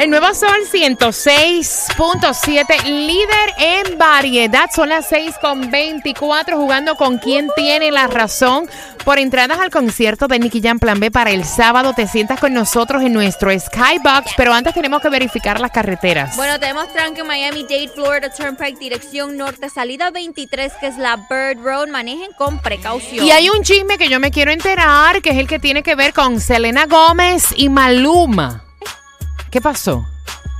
El nuevo Sol 106.7, líder en variedad. Son las 6 con 24, jugando con quien tiene la razón. Por entradas al concierto de Nicky Jam Plan B para el sábado, te sientas con nosotros en nuestro Skybox. Pero antes tenemos que verificar las carreteras. Bueno, tenemos tranque Miami Dade, Florida Turnpike, dirección norte, salida 23, que es la Bird Road. Manejen con precaución. Y hay un chisme que yo me quiero enterar, que es el que tiene que ver con Selena Gómez y Maluma. ¿Qué pasó?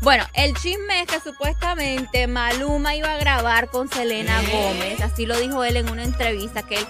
Bueno, el chisme es que supuestamente Maluma iba a grabar con Selena Gómez. Así lo dijo él en una entrevista que él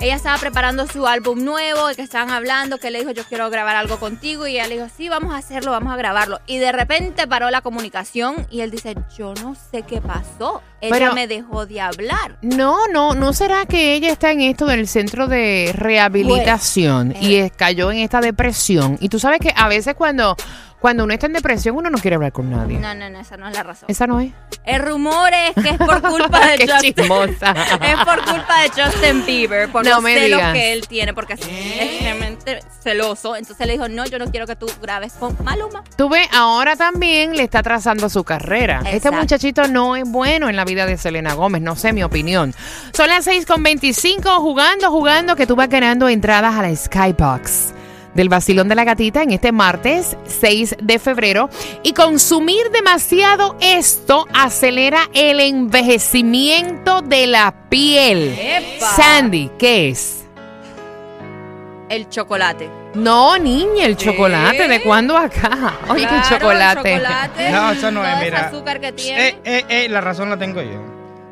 ella estaba preparando su álbum nuevo, que estaban hablando, que le dijo, yo quiero grabar algo contigo, y ella le dijo, sí, vamos a hacerlo, vamos a grabarlo. Y de repente paró la comunicación y él dice, yo no sé qué pasó, ella Pero- me dejó de hablar. No, no, ¿no será que ella está en esto del centro de rehabilitación Pues, y eh, cayó en esta depresión? Y tú sabes que a veces cuando, cuando uno está en depresión uno no quiere hablar con nadie. No, no, no, esa no es la razón. ¿Esa no es? El rumor es que es por culpa de Qué Justin. chismosa. es por culpa de Justin Bieber, por No los me celos digas. que él tiene, porque es extremadamente celoso. Entonces le dijo, no, yo no quiero que tú grabes con Maluma. Tú ves, ahora también le está trazando su carrera. Este muchachito no es bueno en la vida de Selena Gómez, no sé mi opinión. Son las 6 con 25, jugando, jugando, que tú vas ganando entradas a la Skybox del vacilón de la gatita en este martes 6 de febrero. Y consumir demasiado esto acelera el envejecimiento de la piel. ¡Epa! Sandy, ¿qué es? El chocolate. No, niña, el chocolate. ¿De cuándo acá? Oye, Claro, el chocolate. el chocolate, No, eso no es, mira. azúcar que tiene. Eh, eh, eh, la razón la tengo yo.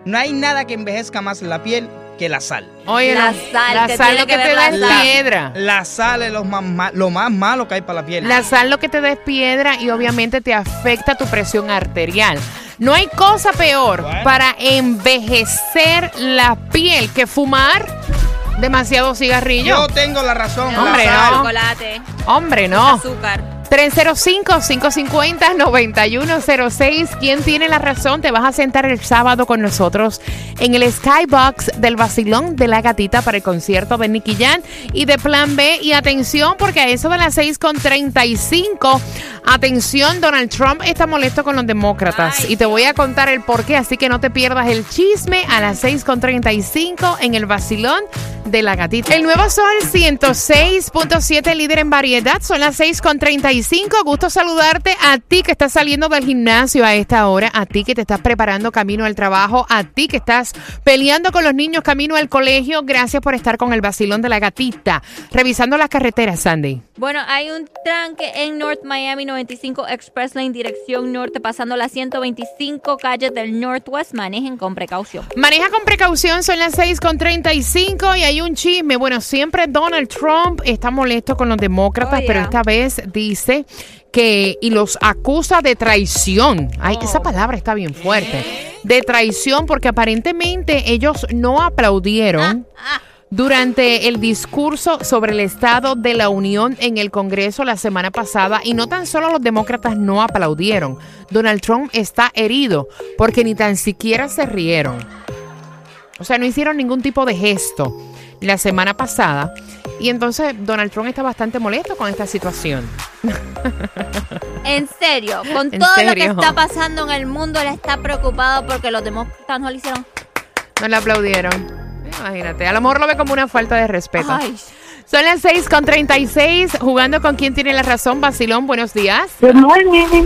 No hay nada que envejezca más la piel que la sal. Oye, La la, sal, la que sal lo que, que te da la es sal. piedra. La sal es lo más, ma- lo más malo que hay para la piel. La sal lo que te da es piedra y obviamente te afecta tu presión arterial. No hay cosa peor Bueno. para envejecer la piel que fumar demasiado cigarrillo. Yo tengo la razón. La Hombre, sal. no. chocolate, Hombre, no. azúcar. 305-550-9106. ¿Quién tiene la razón? Te vas a sentar el sábado con nosotros en el Skybox del Vacilón de la Gatita para el concierto de Nicky Jan y de Plan B. Y atención, porque a eso de las 6.35, atención, Donald Trump está molesto con los demócratas. Ay, y te voy a contar el por qué, así que no te pierdas el chisme a las 6.35 en el Vacilón de la Gatita. El nuevo Sol 106.7, líder en variedad, son las 6.35. Gusto saludarte a ti que estás saliendo del gimnasio a esta hora, a ti que te estás preparando camino al trabajo, a ti que estás peleando con los niños camino al colegio. Gracias por estar con el vacilón de la gatita. Revisando las carreteras, Sandy. Bueno, hay un tranque en North Miami 95 Express Lane, dirección norte, pasando las 125 calles del Northwest. Manejen con precaución. Maneja con precaución, son las 6.35 y hay un chisme. Bueno, siempre Donald Trump está molesto con los demócratas, Oh, pero yeah. esta vez dice que y los acusa de traición. Ay, Oh. esa palabra está bien fuerte. De traición porque aparentemente ellos no aplaudieron. Ah, Durante el discurso sobre el Estado de la Unión en el Congreso la semana pasada, y no tan solo los demócratas no aplaudieron, Donald Trump está herido porque ni tan siquiera se rieron. O sea, no hicieron ningún tipo de gesto la semana pasada. Y entonces Donald Trump está bastante molesto con esta situación. En serio, con ¿En todo lo que está pasando en el mundo, él está preocupado porque los demócratas no le hicieron. No le aplaudieron. Imagínate, a lo mejor lo ve como una falta de respeto. Son las 6 con 36, jugando con quien tiene la razón. Basilón, buenos días. Good morning.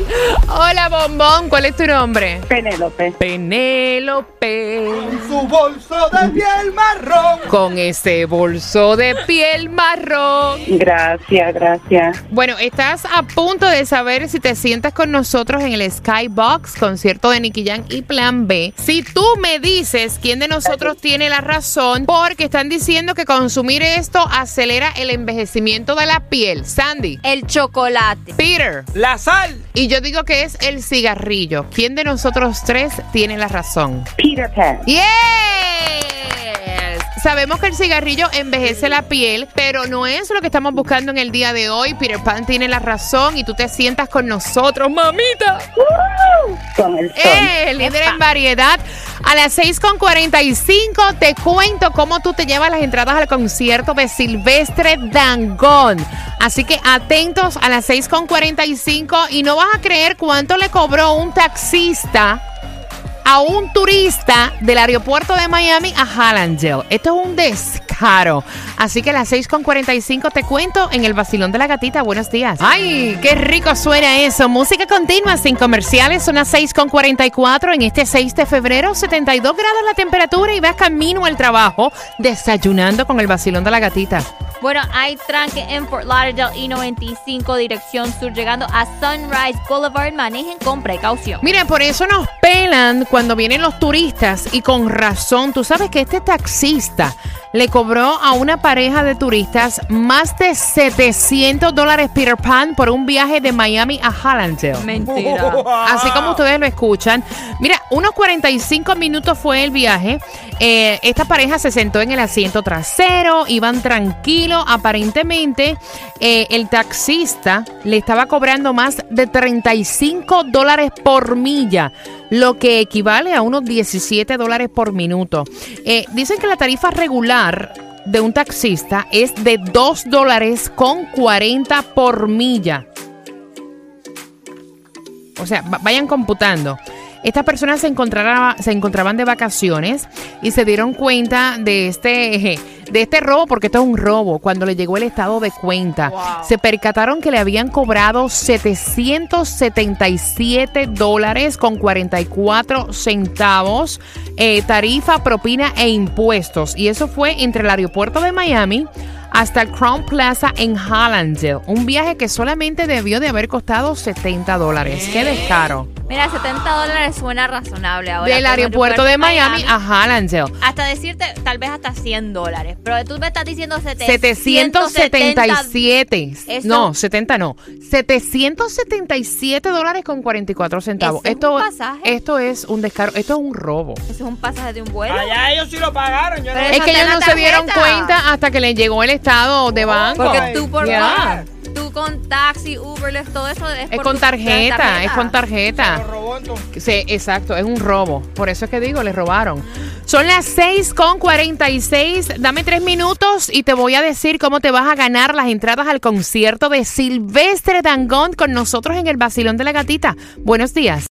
Hola, bombón. ¿Cuál es tu nombre? Penélope. Penélope. Su bolso de piel marrón. Con ese bolso de piel marrón. Gracias, gracias. Bueno, estás a punto de saber si te sientas con nosotros en el Skybox, concierto de Nicky Jam y Plan B. Si tú me dices quién de nosotros tiene la razón, porque están diciendo que consumir esto acelera el envejecimiento de la piel. Sandy, el chocolate. Peter, La sal. y yo digo que es el cigarrillo. ¿Quién de nosotros tres tiene la razón? Peter Pan. Yes. Sabemos que el cigarrillo envejece la piel, pero no es lo que estamos buscando en el día de hoy. Peter Pan tiene la razón y tú te sientas con nosotros, mamita. Con el sol. ¡Eh! Líder en variedad. A las 6.45 te cuento cómo tú te llevas las entradas al concierto de Silvestre Dangón. Así que atentos a las 6.45 y no vas a creer cuánto le cobró un taxista a un turista del aeropuerto de Miami a Hallandale. Esto es un descaro. Así que a las 6.45 te cuento en el vacilón de la gatita. Buenos días. ¡Ay, qué rico suena eso! Música continua sin comerciales. Son las 6.44 en este 6 de febrero. 72 grados la temperatura y vas camino al trabajo desayunando con el vacilón de la gatita. Bueno, hay tranque en Fort Lauderdale y 95 dirección sur llegando a Sunrise Boulevard. Manejen con precaución. Mira, por eso nos pelan cuando vienen los turistas y con razón. Tú sabes que este taxista le cobró a una pareja de turistas más de 700 dólares Peter Pan por un viaje de Miami a Hallandale. Mentira. Así como ustedes lo escuchan. Mira, unos 45 minutos fue el viaje. Eh, esta pareja se sentó en el asiento trasero, iban tranquilos. Aparentemente, eh, el taxista le estaba cobrando más de 35 dólares por milla, lo que equivale a unos 17 dólares por minuto. Eh, dicen que la tarifa regular de un taxista es de 2 dólares con 40 por milla. O sea, va- vayan computando. Estas personas se, se encontraban de vacaciones y se dieron cuenta de este, de este robo, porque esto es un robo, cuando le llegó el estado de cuenta. Se percataron que le habían cobrado 777 dólares con 44 centavos, eh, tarifa, propina e impuestos. Y eso fue entre el aeropuerto de Miami hasta el Crown Plaza en Hallandale. Un viaje que solamente debió de haber costado 70 dólares. ¡Qué descaro! Mira, 70 dólares suena razonable ahora. Del aeropuerto de Miami a Hallandale. Hasta decirte, tal vez hasta 100 dólares. Pero tú me estás diciendo 777. Eso- No, 70 no. 777 dólares con 44 centavos. Eso es esto, un pasaje. esto es un descaro. Esto es un robo. Eso es un pasaje de un vuelo. Allá ellos sí lo pagaron. Yo no Pero Es que ellos no se dieron cuenta hasta que le llegó el estado de banco. Porque tú por ya. Tú con taxi, Uber, Lyft, todo eso es, Es por con tarjeta, es con lo tarjeta. robó entonces. Sí, exacto, es un robo. Por eso es que digo, le robaron. Son las 6 con 46. Dame tres minutos y te voy a decir cómo te vas a ganar las entradas al concierto de Silvestre Dangón con nosotros en el Basilón de la Gatita. Buenos días.